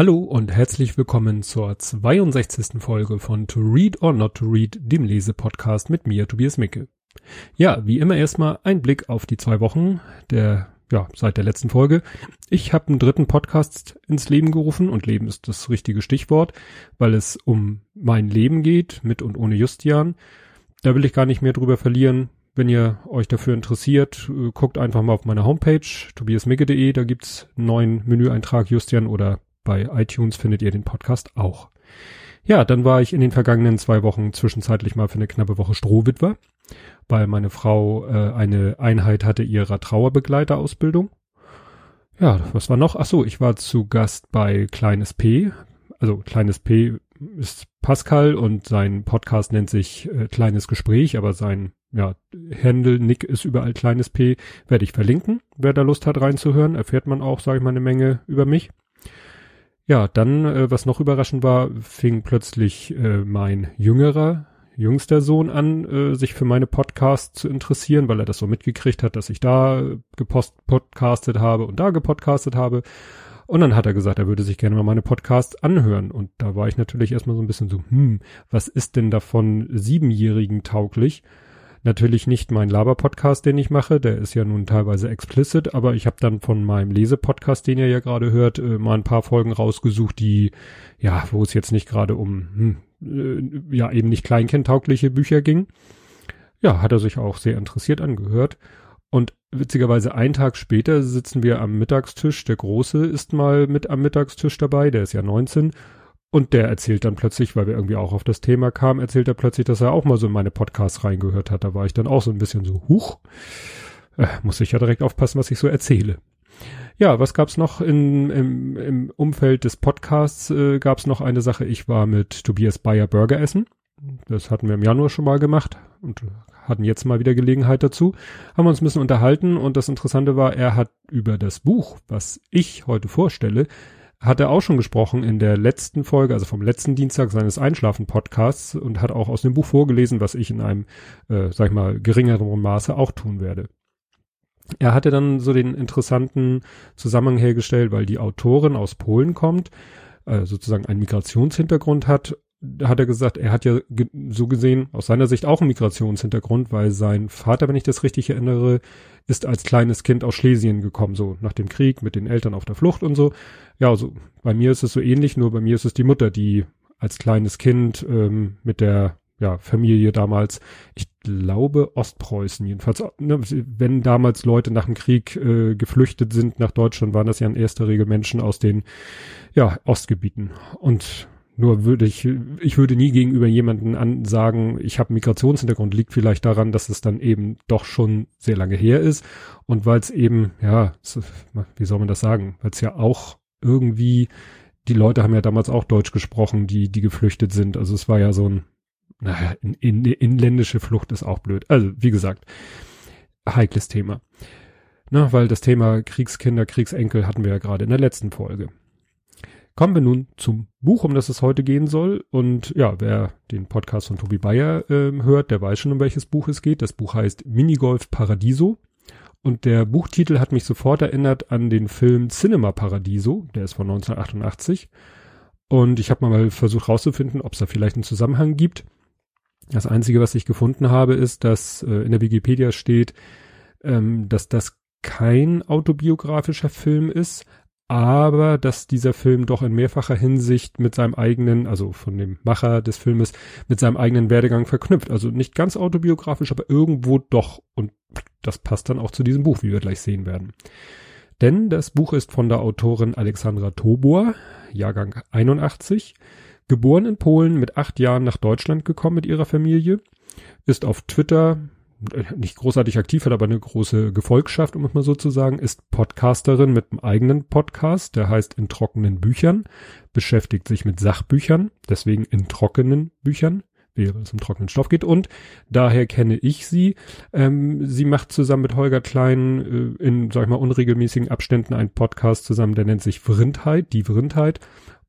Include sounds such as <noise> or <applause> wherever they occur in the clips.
Hallo und herzlich willkommen zur 62. Folge von To Read or Not to Read, dem Lesepodcast mit mir, Tobias Micke. Ja, wie immer erstmal ein Blick auf die zwei Wochen der, ja, seit der letzten Folge. Ich habe einen dritten Podcast ins Leben gerufen und Leben ist das richtige Stichwort, weil es um mein Leben geht, mit und ohne Justian. Da will ich gar nicht mehr drüber verlieren. Wenn ihr euch dafür interessiert, äh, guckt einfach mal auf meiner Homepage tobiasmicke.de, da gibt's einen neuen Menüeintrag Justian oder bei iTunes findet ihr den Podcast auch. Ja, dann war ich in den vergangenen zwei Wochen zwischenzeitlich mal für eine knappe Woche Strohwitwer, weil meine Frau äh, eine Einheit hatte ihrer Trauerbegleiterausbildung. Ja, was war noch? Ach so, ich war zu Gast bei Kleines P. Also Kleines P ist Pascal und sein Podcast nennt sich äh, Kleines Gespräch, aber sein ja, Handle, Nick ist überall Kleines P, werde ich verlinken. Wer da Lust hat reinzuhören, erfährt man auch, sage ich mal, eine Menge über mich. Ja, dann, äh, was noch überraschend war, fing plötzlich äh, mein jüngerer, jüngster Sohn an, äh, sich für meine Podcasts zu interessieren, weil er das so mitgekriegt hat, dass ich da gepost podcastet habe und da gepodcastet habe. Und dann hat er gesagt, er würde sich gerne mal meine Podcasts anhören. Und da war ich natürlich erstmal so ein bisschen so, hm, was ist denn davon Siebenjährigen tauglich? Natürlich nicht mein Laber-Podcast, den ich mache, der ist ja nun teilweise explicit, aber ich habe dann von meinem Lese-Podcast, den ihr ja gerade hört, äh, mal ein paar Folgen rausgesucht, die, ja, wo es jetzt nicht gerade um, hm, äh, ja, eben nicht kleinkindtaugliche Bücher ging. Ja, hat er sich auch sehr interessiert angehört. Und witzigerweise einen Tag später sitzen wir am Mittagstisch. Der Große ist mal mit am Mittagstisch dabei, der ist ja 19 und der erzählt dann plötzlich, weil wir irgendwie auch auf das Thema kamen, erzählt er plötzlich, dass er auch mal so in meine Podcasts reingehört hat. Da war ich dann auch so ein bisschen so, huch, äh, muss ich ja direkt aufpassen, was ich so erzähle. Ja, was gab's noch in, im, im Umfeld des Podcasts? Äh, gab's noch eine Sache. Ich war mit Tobias Bayer Burger essen. Das hatten wir im Januar schon mal gemacht und hatten jetzt mal wieder Gelegenheit dazu. Haben uns ein bisschen unterhalten und das Interessante war, er hat über das Buch, was ich heute vorstelle, hat er auch schon gesprochen in der letzten Folge, also vom letzten Dienstag seines Einschlafen-Podcasts und hat auch aus dem Buch vorgelesen, was ich in einem, äh, sag ich mal, geringeren Maße auch tun werde. Er hatte dann so den interessanten Zusammenhang hergestellt, weil die Autorin aus Polen kommt, äh, sozusagen einen Migrationshintergrund hat hat er gesagt, er hat ja ge so gesehen aus seiner Sicht auch einen Migrationshintergrund, weil sein Vater, wenn ich das richtig erinnere, ist als kleines Kind aus Schlesien gekommen, so nach dem Krieg mit den Eltern auf der Flucht und so. Ja, also bei mir ist es so ähnlich, nur bei mir ist es die Mutter, die als kleines Kind ähm, mit der ja, Familie damals, ich glaube Ostpreußen jedenfalls, ne, wenn damals Leute nach dem Krieg äh, geflüchtet sind nach Deutschland, waren das ja in erster Regel Menschen aus den ja, Ostgebieten. Und nur würde ich, ich würde nie gegenüber jemanden an sagen, ich habe Migrationshintergrund, liegt vielleicht daran, dass es dann eben doch schon sehr lange her ist und weil es eben, ja, wie soll man das sagen, weil es ja auch irgendwie, die Leute haben ja damals auch Deutsch gesprochen, die, die geflüchtet sind. Also es war ja so ein, naja, in, in, inländische Flucht ist auch blöd. Also wie gesagt, heikles Thema. Na, weil das Thema Kriegskinder, Kriegsenkel hatten wir ja gerade in der letzten Folge. Kommen wir nun zum Buch, um das es heute gehen soll. Und ja, wer den Podcast von Tobi Bayer äh, hört, der weiß schon, um welches Buch es geht. Das Buch heißt Minigolf Paradiso. Und der Buchtitel hat mich sofort erinnert an den Film Cinema Paradiso, der ist von 1988. Und ich habe mal versucht rauszufinden, ob es da vielleicht einen Zusammenhang gibt. Das Einzige, was ich gefunden habe, ist, dass äh, in der Wikipedia steht, ähm, dass das kein autobiografischer Film ist, aber dass dieser Film doch in mehrfacher Hinsicht mit seinem eigenen, also von dem Macher des Filmes, mit seinem eigenen Werdegang verknüpft. Also nicht ganz autobiografisch, aber irgendwo doch. Und das passt dann auch zu diesem Buch, wie wir gleich sehen werden. Denn das Buch ist von der Autorin Alexandra Tobor, Jahrgang 81, geboren in Polen, mit acht Jahren nach Deutschland gekommen mit ihrer Familie, ist auf Twitter nicht großartig aktiv hat, aber eine große Gefolgschaft, um es mal so zu sagen, ist Podcasterin mit einem eigenen Podcast, der heißt In trockenen Büchern, beschäftigt sich mit Sachbüchern, deswegen in trockenen Büchern, während es um trockenen Stoff geht. Und daher kenne ich sie. Ähm, sie macht zusammen mit Holger Klein äh, in, sag ich mal, unregelmäßigen Abständen einen Podcast zusammen, der nennt sich Vrindheit, die Vrindheit,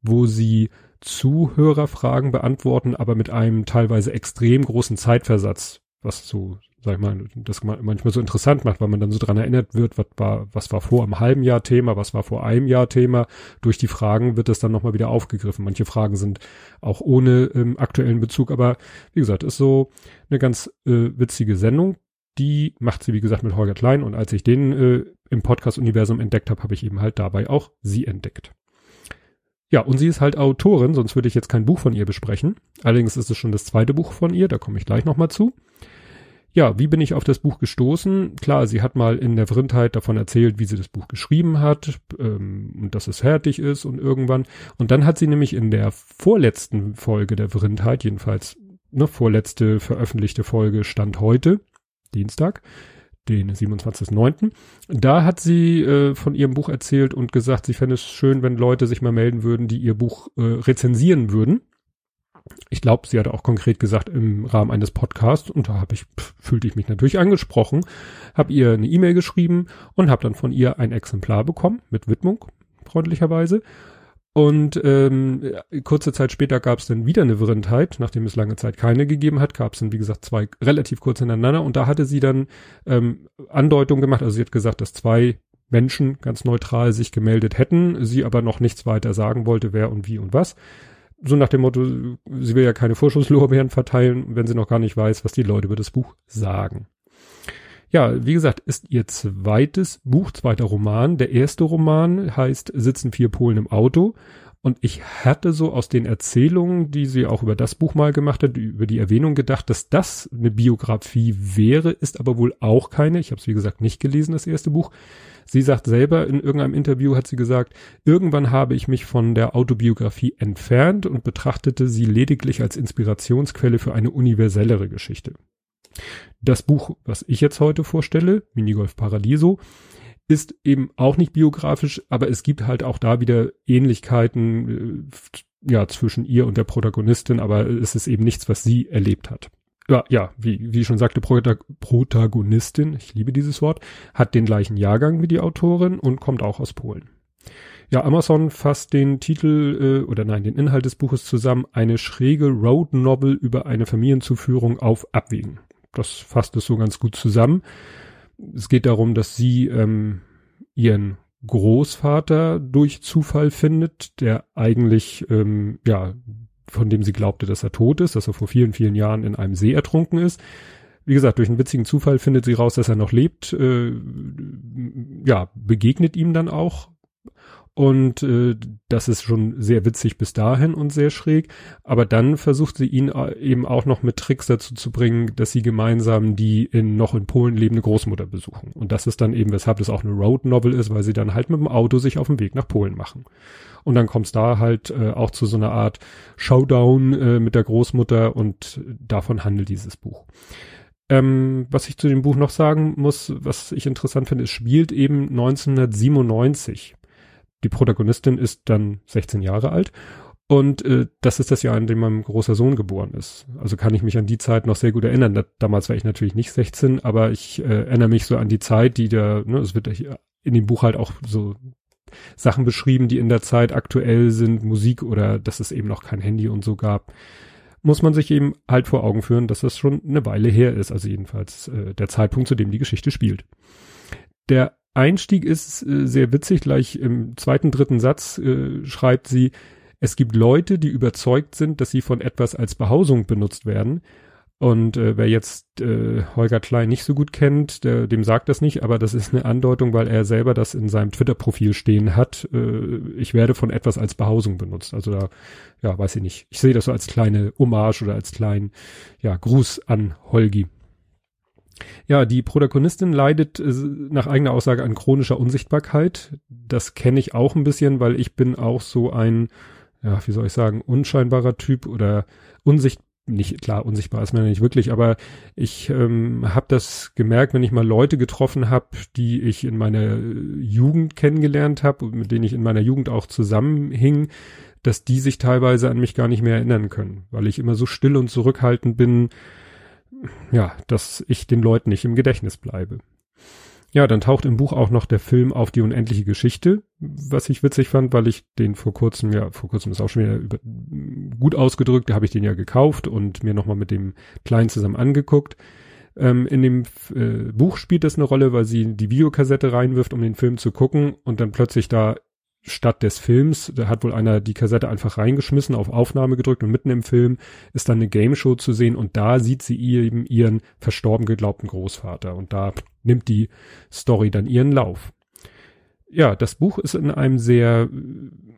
wo sie Zuhörerfragen beantworten, aber mit einem teilweise extrem großen Zeitversatz was so sag ich mal, das manchmal so interessant macht, weil man dann so dran erinnert wird, was war, was war vor einem halben Jahr Thema, was war vor einem Jahr Thema. Durch die Fragen wird das dann nochmal wieder aufgegriffen. Manche Fragen sind auch ohne ähm, aktuellen Bezug, aber wie gesagt, ist so eine ganz äh, witzige Sendung. Die macht sie, wie gesagt, mit Holger Klein und als ich den äh, im Podcast-Universum entdeckt habe, habe ich eben halt dabei auch sie entdeckt. Ja, und sie ist halt Autorin, sonst würde ich jetzt kein Buch von ihr besprechen. Allerdings ist es schon das zweite Buch von ihr, da komme ich gleich nochmal zu. Ja, wie bin ich auf das Buch gestoßen? Klar, sie hat mal in der Vrindheit davon erzählt, wie sie das Buch geschrieben hat ähm, und dass es fertig ist und irgendwann. Und dann hat sie nämlich in der vorletzten Folge der Vrindheit, jedenfalls ne, vorletzte veröffentlichte Folge stand heute, Dienstag, den 27.09. Da hat sie äh, von ihrem Buch erzählt und gesagt, sie fände es schön, wenn Leute sich mal melden würden, die ihr Buch äh, rezensieren würden ich glaube, sie hat auch konkret gesagt im Rahmen eines Podcasts und da habe ich fühlte ich mich natürlich angesprochen, habe ihr eine E-Mail geschrieben und habe dann von ihr ein Exemplar bekommen mit Widmung freundlicherweise. Und ähm, kurze Zeit später gab es dann wieder eine Wirrendheit, nachdem es lange Zeit keine gegeben hat, gab es dann wie gesagt zwei relativ kurz hintereinander. Und da hatte sie dann ähm, Andeutung gemacht, also sie hat gesagt, dass zwei Menschen ganz neutral sich gemeldet hätten, sie aber noch nichts weiter sagen wollte, wer und wie und was so nach dem Motto, sie will ja keine Vorschusslorbeeren verteilen, wenn sie noch gar nicht weiß, was die Leute über das Buch sagen. Ja, wie gesagt, ist ihr zweites Buch, zweiter Roman. Der erste Roman heißt Sitzen vier Polen im Auto. Und ich hatte so aus den Erzählungen, die sie auch über das Buch mal gemacht hat, über die Erwähnung gedacht, dass das eine Biografie wäre, ist aber wohl auch keine. Ich habe es, wie gesagt, nicht gelesen, das erste Buch. Sie sagt selber in irgendeinem Interview, hat sie gesagt, irgendwann habe ich mich von der Autobiografie entfernt und betrachtete sie lediglich als Inspirationsquelle für eine universellere Geschichte. Das Buch, was ich jetzt heute vorstelle, Minigolf Paradiso, ist eben auch nicht biografisch, aber es gibt halt auch da wieder Ähnlichkeiten äh, ja zwischen ihr und der Protagonistin, aber es ist eben nichts, was sie erlebt hat ja, ja, wie, wie schon sagte, Protagonistin, ich liebe dieses Wort, hat den gleichen Jahrgang wie die Autorin und kommt auch aus Polen. Ja, Amazon fasst den Titel äh, oder nein, den Inhalt des Buches zusammen, eine schräge Road Novel über eine Familienzuführung auf Abwägen. Das fasst es so ganz gut zusammen. Es geht darum, dass sie ähm, ihren Großvater durch Zufall findet, der eigentlich ähm, ja von dem sie glaubte, dass er tot ist, dass er vor vielen, vielen Jahren in einem See ertrunken ist. Wie gesagt, durch einen witzigen Zufall findet sie raus, dass er noch lebt, äh, ja, begegnet ihm dann auch und äh, das ist schon sehr witzig bis dahin und sehr schräg. Aber dann versucht sie ihn äh, eben auch noch mit Tricks dazu zu bringen, dass sie gemeinsam die in noch in Polen lebende Großmutter besuchen. Und das ist dann eben, weshalb das auch eine Road Novel ist, weil sie dann halt mit dem Auto sich auf den Weg nach Polen machen. Und dann kommt es da halt äh, auch zu so einer Art Showdown äh, mit der Großmutter und davon handelt dieses Buch. Ähm, was ich zu dem Buch noch sagen muss, was ich interessant finde, es spielt eben 1997. Die Protagonistin ist dann 16 Jahre alt und äh, das ist das Jahr, in dem mein großer Sohn geboren ist. Also kann ich mich an die Zeit noch sehr gut erinnern. Da, damals war ich natürlich nicht 16, aber ich äh, erinnere mich so an die Zeit, die da, ne, es wird in dem Buch halt auch so Sachen beschrieben, die in der Zeit aktuell sind, Musik oder dass es eben noch kein Handy und so gab. Muss man sich eben halt vor Augen führen, dass das schon eine Weile her ist, also jedenfalls äh, der Zeitpunkt, zu dem die Geschichte spielt. Der Einstieg ist äh, sehr witzig. Gleich im zweiten, dritten Satz äh, schreibt sie, es gibt Leute, die überzeugt sind, dass sie von etwas als Behausung benutzt werden. Und äh, wer jetzt äh, Holger Klein nicht so gut kennt, der, dem sagt das nicht, aber das ist eine Andeutung, weil er selber das in seinem Twitter-Profil stehen hat. Äh, ich werde von etwas als Behausung benutzt. Also da, ja, weiß ich nicht. Ich sehe das so als kleine Hommage oder als kleinen, ja, Gruß an Holgi. Ja, die Protagonistin leidet äh, nach eigener Aussage an chronischer Unsichtbarkeit. Das kenne ich auch ein bisschen, weil ich bin auch so ein, ja, wie soll ich sagen, unscheinbarer Typ oder unsichtbar nicht klar unsichtbar ist man ja nicht wirklich, aber ich ähm, habe das gemerkt, wenn ich mal Leute getroffen habe, die ich in meiner Jugend kennengelernt habe mit denen ich in meiner Jugend auch zusammenhing, dass die sich teilweise an mich gar nicht mehr erinnern können, weil ich immer so still und zurückhaltend bin, ja, dass ich den Leuten nicht im Gedächtnis bleibe. Ja, dann taucht im Buch auch noch der Film auf die unendliche Geschichte, was ich witzig fand, weil ich den vor kurzem, ja, vor kurzem ist auch schon wieder über, gut ausgedrückt, da habe ich den ja gekauft und mir nochmal mit dem Kleinen zusammen angeguckt. Ähm, in dem äh, Buch spielt das eine Rolle, weil sie die Videokassette reinwirft, um den Film zu gucken und dann plötzlich da statt des Films, da hat wohl einer die Kassette einfach reingeschmissen, auf Aufnahme gedrückt und mitten im Film ist dann eine Gameshow zu sehen und da sieht sie eben ihren verstorben geglaubten Großvater und da nimmt die Story dann ihren Lauf. Ja, das Buch ist in einem sehr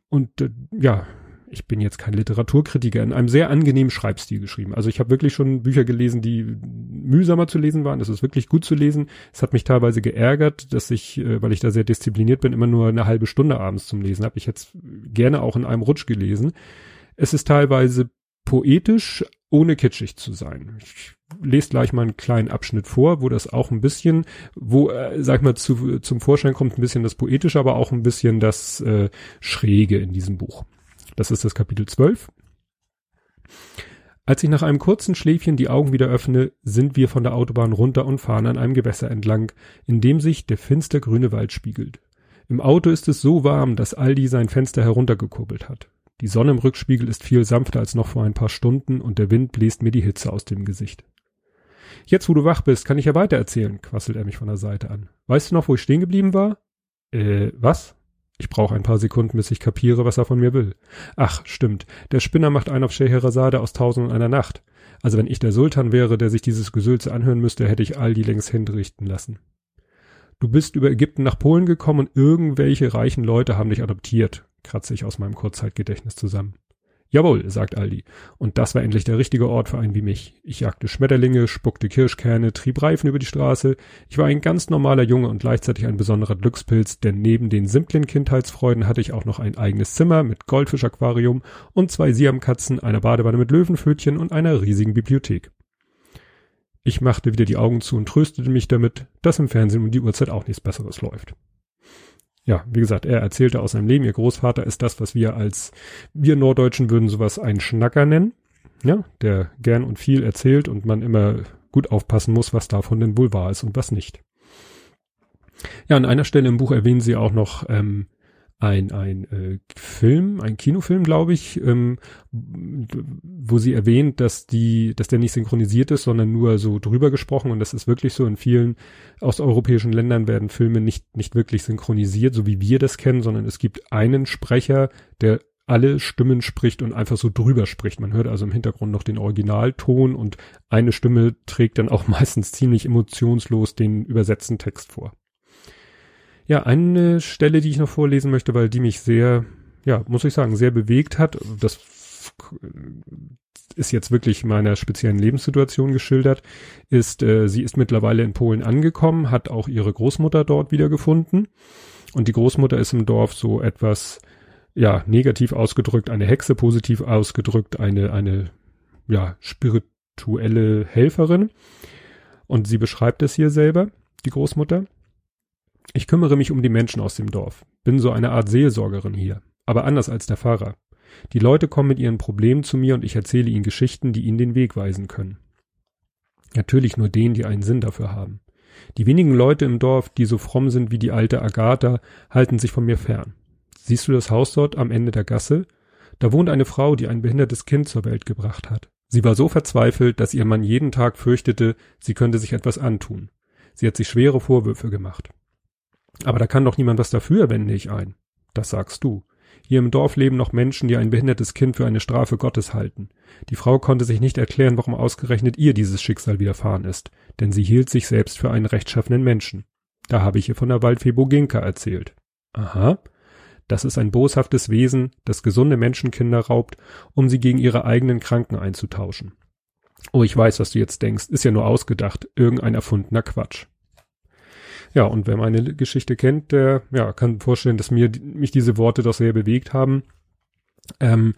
und äh, ja, ich bin jetzt kein Literaturkritiker, in einem sehr angenehmen Schreibstil geschrieben. Also ich habe wirklich schon Bücher gelesen, die mühsamer zu lesen waren. Das ist wirklich gut zu lesen. Es hat mich teilweise geärgert, dass ich, äh, weil ich da sehr diszipliniert bin, immer nur eine halbe Stunde abends zum Lesen habe. Ich jetzt gerne auch in einem Rutsch gelesen. Es ist teilweise poetisch, ohne kitschig zu sein. Ich lese gleich mal einen kleinen Abschnitt vor, wo das auch ein bisschen, wo, äh, sag mal, zu, zum Vorschein kommt ein bisschen das Poetische, aber auch ein bisschen das äh, Schräge in diesem Buch. Das ist das Kapitel 12. Als ich nach einem kurzen Schläfchen die Augen wieder öffne, sind wir von der Autobahn runter und fahren an einem Gewässer entlang, in dem sich der finster grüne Wald spiegelt. Im Auto ist es so warm, dass Aldi sein Fenster heruntergekurbelt hat. Die Sonne im Rückspiegel ist viel sanfter als noch vor ein paar Stunden und der Wind bläst mir die Hitze aus dem Gesicht. Jetzt, wo du wach bist, kann ich ja weiter erzählen, quasselt er mich von der Seite an. Weißt du noch, wo ich stehen geblieben war? Äh, was? Ich brauche ein paar Sekunden, bis ich kapiere, was er von mir will. Ach, stimmt. Der Spinner macht einen auf Scheherazade aus Tausend und einer Nacht. Also wenn ich der Sultan wäre, der sich dieses Gesülze anhören müsste, hätte ich all die längst hinrichten lassen. Du bist über Ägypten nach Polen gekommen und irgendwelche reichen Leute haben dich adoptiert, kratze ich aus meinem Kurzzeitgedächtnis zusammen. Jawohl, sagt Aldi. Und das war endlich der richtige Ort für einen wie mich. Ich jagte Schmetterlinge, spuckte Kirschkerne, trieb Reifen über die Straße. Ich war ein ganz normaler Junge und gleichzeitig ein besonderer Glückspilz, denn neben den simplen Kindheitsfreuden hatte ich auch noch ein eigenes Zimmer mit Goldfischaquarium und zwei Siamkatzen, einer Badewanne mit Löwenpfötchen und einer riesigen Bibliothek. Ich machte wieder die Augen zu und tröstete mich damit, dass im Fernsehen um die Uhrzeit auch nichts Besseres läuft ja, wie gesagt, er erzählte aus seinem Leben, ihr Großvater ist das, was wir als, wir Norddeutschen würden sowas einen Schnacker nennen, ja, der gern und viel erzählt und man immer gut aufpassen muss, was davon denn wohl wahr ist und was nicht. Ja, an einer Stelle im Buch erwähnen sie auch noch, ähm, ein, ein äh, Film, ein Kinofilm, glaube ich, ähm, wo sie erwähnt, dass die, dass der nicht synchronisiert ist, sondern nur so drüber gesprochen und das ist wirklich so in vielen osteuropäischen Ländern werden Filme nicht, nicht wirklich synchronisiert, so wie wir das kennen, sondern es gibt einen Sprecher, der alle Stimmen spricht und einfach so drüber spricht. Man hört also im Hintergrund noch den Originalton und eine Stimme trägt dann auch <laughs> meistens ziemlich emotionslos den übersetzten Text vor. Ja, eine Stelle, die ich noch vorlesen möchte, weil die mich sehr, ja, muss ich sagen, sehr bewegt hat. Das ist jetzt wirklich meiner speziellen Lebenssituation geschildert, ist, äh, sie ist mittlerweile in Polen angekommen, hat auch ihre Großmutter dort wiedergefunden. Und die Großmutter ist im Dorf so etwas, ja, negativ ausgedrückt, eine Hexe, positiv ausgedrückt, eine, eine, ja, spirituelle Helferin. Und sie beschreibt es hier selber, die Großmutter. Ich kümmere mich um die Menschen aus dem Dorf, bin so eine Art Seelsorgerin hier, aber anders als der Pfarrer. Die Leute kommen mit ihren Problemen zu mir und ich erzähle ihnen Geschichten, die ihnen den Weg weisen können. Natürlich nur denen, die einen Sinn dafür haben. Die wenigen Leute im Dorf, die so fromm sind wie die alte Agatha, halten sich von mir fern. Siehst du das Haus dort am Ende der Gasse? Da wohnt eine Frau, die ein behindertes Kind zur Welt gebracht hat. Sie war so verzweifelt, dass ihr Mann jeden Tag fürchtete, sie könnte sich etwas antun. Sie hat sich schwere Vorwürfe gemacht. Aber da kann doch niemand was dafür, wende ich ein. Das sagst du. Hier im Dorf leben noch Menschen, die ein behindertes Kind für eine Strafe Gottes halten. Die Frau konnte sich nicht erklären, warum ausgerechnet ihr dieses Schicksal widerfahren ist, denn sie hielt sich selbst für einen rechtschaffenen Menschen. Da habe ich ihr von der Waldfee Boginka erzählt. Aha. Das ist ein boshaftes Wesen, das gesunde Menschenkinder raubt, um sie gegen ihre eigenen Kranken einzutauschen. Oh, ich weiß, was du jetzt denkst, ist ja nur ausgedacht, irgendein erfundener Quatsch. Ja, und wer meine Geschichte kennt, der ja, kann vorstellen, dass mir mich diese Worte doch sehr bewegt haben. Ähm,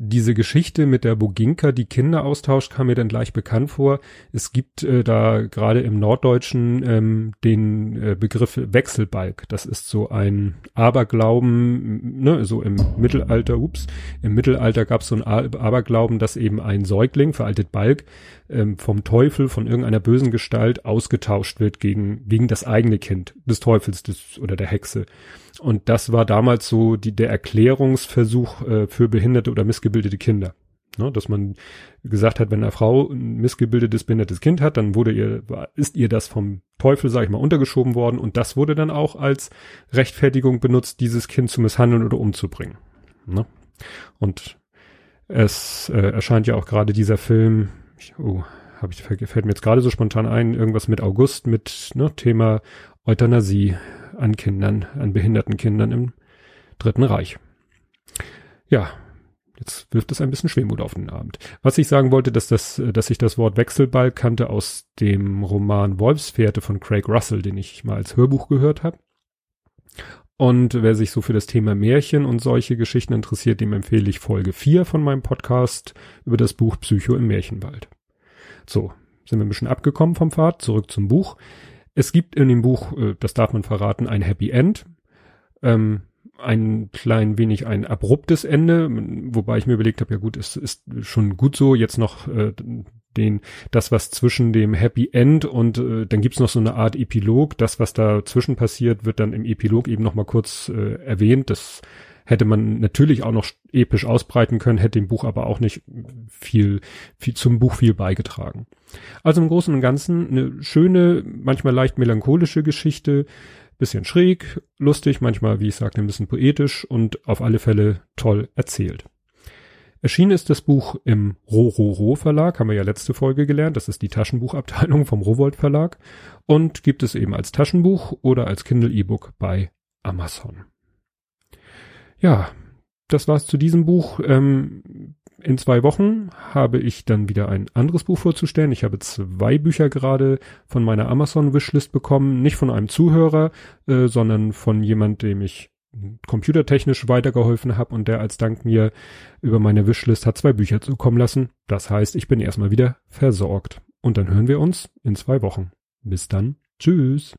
diese Geschichte mit der Boginka, die Kinder austauscht, kam mir dann gleich bekannt vor. Es gibt äh, da gerade im Norddeutschen ähm, den äh, Begriff Wechselbalg. Das ist so ein Aberglauben, ne, so im Mittelalter, ups, im Mittelalter gab es so ein Aberglauben, dass eben ein Säugling, veraltet Balg, ähm, vom Teufel, von irgendeiner bösen Gestalt ausgetauscht wird gegen, gegen das eigene Kind des Teufels des, oder der Hexe. Und das war damals so die, der Erklärungsversuch äh, für behinderte oder missgebildete Kinder. Ne, dass man gesagt hat, wenn eine Frau ein missgebildetes, behindertes Kind hat, dann wurde ihr, ist ihr das vom Teufel, sag ich mal, untergeschoben worden und das wurde dann auch als Rechtfertigung benutzt, dieses Kind zu misshandeln oder umzubringen. Ne? Und es äh, erscheint ja auch gerade dieser Film, oh, hab ich, fällt mir jetzt gerade so spontan ein, irgendwas mit August, mit ne, Thema Euthanasie an Kindern, an behinderten Kindern im Dritten Reich. Ja, Jetzt wirft es ein bisschen Schwermut auf den Abend. Was ich sagen wollte, dass das, dass ich das Wort Wechselball kannte aus dem Roman Wolfsfährte von Craig Russell, den ich mal als Hörbuch gehört habe. Und wer sich so für das Thema Märchen und solche Geschichten interessiert, dem empfehle ich Folge 4 von meinem Podcast über das Buch Psycho im Märchenwald. So, sind wir ein bisschen abgekommen vom Pfad, zurück zum Buch. Es gibt in dem Buch, äh, das darf man verraten, ein Happy End. Ähm, ein klein wenig ein abruptes Ende, wobei ich mir überlegt habe, ja gut, es ist schon gut so, jetzt noch äh, den, das, was zwischen dem Happy End und äh, dann gibt's noch so eine Art Epilog, das, was dazwischen passiert, wird dann im Epilog eben nochmal kurz äh, erwähnt. Das hätte man natürlich auch noch episch ausbreiten können, hätte dem Buch aber auch nicht viel, viel zum Buch viel beigetragen. Also im Großen und Ganzen eine schöne, manchmal leicht melancholische Geschichte, bisschen schräg, lustig, manchmal, wie ich sagte, ein bisschen poetisch und auf alle Fälle toll erzählt. Erschienen ist das Buch im Rororo Verlag, haben wir ja letzte Folge gelernt. Das ist die Taschenbuchabteilung vom Rowold Verlag und gibt es eben als Taschenbuch oder als Kindle E-Book bei Amazon. Ja, das war's zu diesem Buch. Ähm, in zwei Wochen habe ich dann wieder ein anderes Buch vorzustellen. Ich habe zwei Bücher gerade von meiner Amazon-Wishlist bekommen. Nicht von einem Zuhörer, äh, sondern von jemand, dem ich computertechnisch weitergeholfen habe und der als Dank mir über meine Wishlist hat zwei Bücher zukommen lassen. Das heißt, ich bin erstmal wieder versorgt. Und dann hören wir uns in zwei Wochen. Bis dann. Tschüss.